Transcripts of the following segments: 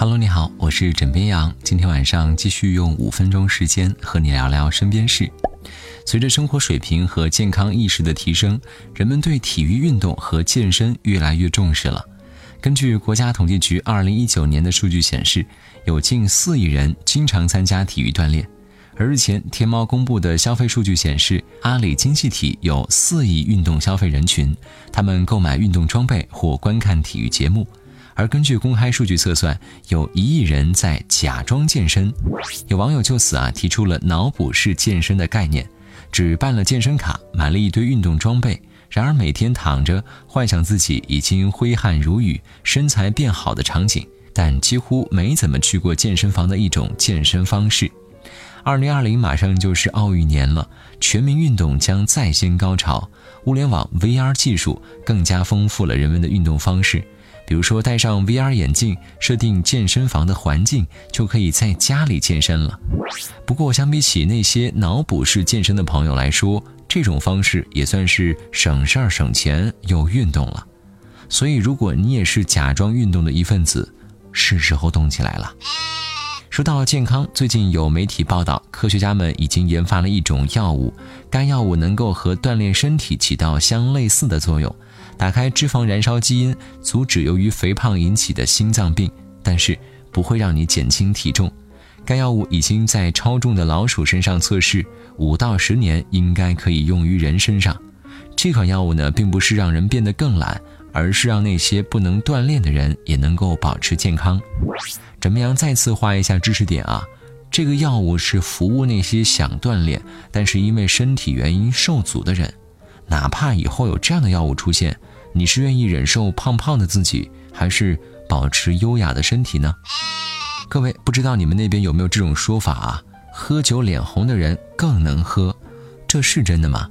Hello，你好，我是枕边羊。今天晚上继续用五分钟时间和你聊聊身边事。随着生活水平和健康意识的提升，人们对体育运动和健身越来越重视了。根据国家统计局二零一九年的数据显示，有近四亿人经常参加体育锻炼。而日前，天猫公布的消费数据显示，阿里经济体有四亿运动消费人群，他们购买运动装备或观看体育节目。而根据公开数据测算，有一亿人在假装健身。有网友就此啊提出了脑补式健身的概念，只办了健身卡，买了一堆运动装备，然而每天躺着，幻想自己已经挥汗如雨、身材变好的场景，但几乎没怎么去过健身房的一种健身方式。二零二零马上就是奥运年了，全民运动将再掀高潮。物联网 VR 技术更加丰富了人们的运动方式，比如说戴上 VR 眼镜，设定健身房的环境，就可以在家里健身了。不过，相比起那些脑补式健身的朋友来说，这种方式也算是省事儿、省钱又运动了。所以，如果你也是假装运动的一份子，是时候动起来了。说到健康，最近有媒体报道，科学家们已经研发了一种药物，该药物能够和锻炼身体起到相类似的作用，打开脂肪燃烧基因，阻止由于肥胖引起的心脏病，但是不会让你减轻体重。该药物已经在超重的老鼠身上测试，五到十年应该可以用于人身上。这款药物呢，并不是让人变得更懒。而是让那些不能锻炼的人也能够保持健康。怎么样？再次画一下知识点啊！这个药物是服务那些想锻炼，但是因为身体原因受阻的人。哪怕以后有这样的药物出现，你是愿意忍受胖胖的自己，还是保持优雅的身体呢？各位，不知道你们那边有没有这种说法啊？喝酒脸红的人更能喝。这是真的吗？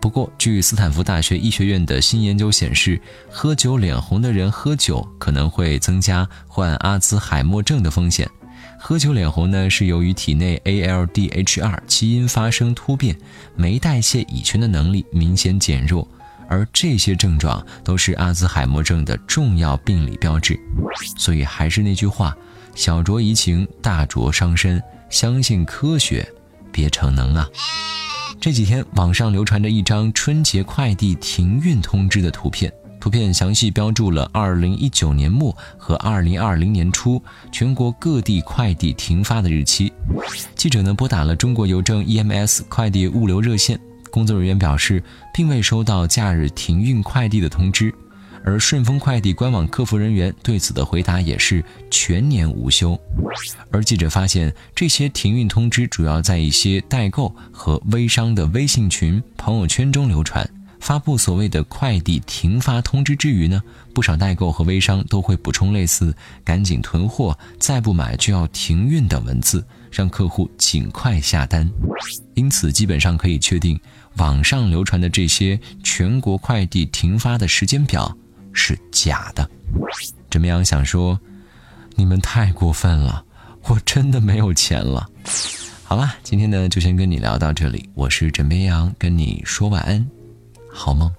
不过，据斯坦福大学医学院的新研究显示，喝酒脸红的人喝酒可能会增加患阿兹海默症的风险。喝酒脸红呢，是由于体内 ALDH2 基因发生突变，酶代谢乙醛的能力明显减弱，而这些症状都是阿兹海默症的重要病理标志。所以，还是那句话：小酌怡情，大酌伤身。相信科学，别逞能啊！这几天网上流传着一张春节快递停运通知的图片，图片详细标注了2019年末和2020年初全国各地快递停发的日期。记者呢拨打了中国邮政 EMS 快递物流热线，工作人员表示并未收到假日停运快递的通知。而顺丰快递官网客服人员对此的回答也是全年无休。而记者发现，这些停运通知主要在一些代购和微商的微信群、朋友圈中流传。发布所谓的快递停发通知之余呢，不少代购和微商都会补充类似“赶紧囤货，再不买就要停运”等文字，让客户尽快下单。因此，基本上可以确定，网上流传的这些全国快递停发的时间表。是假的，怎么样？想说，你们太过分了，我真的没有钱了。好了，今天呢就先跟你聊到这里，我是枕边羊，跟你说晚安，好吗。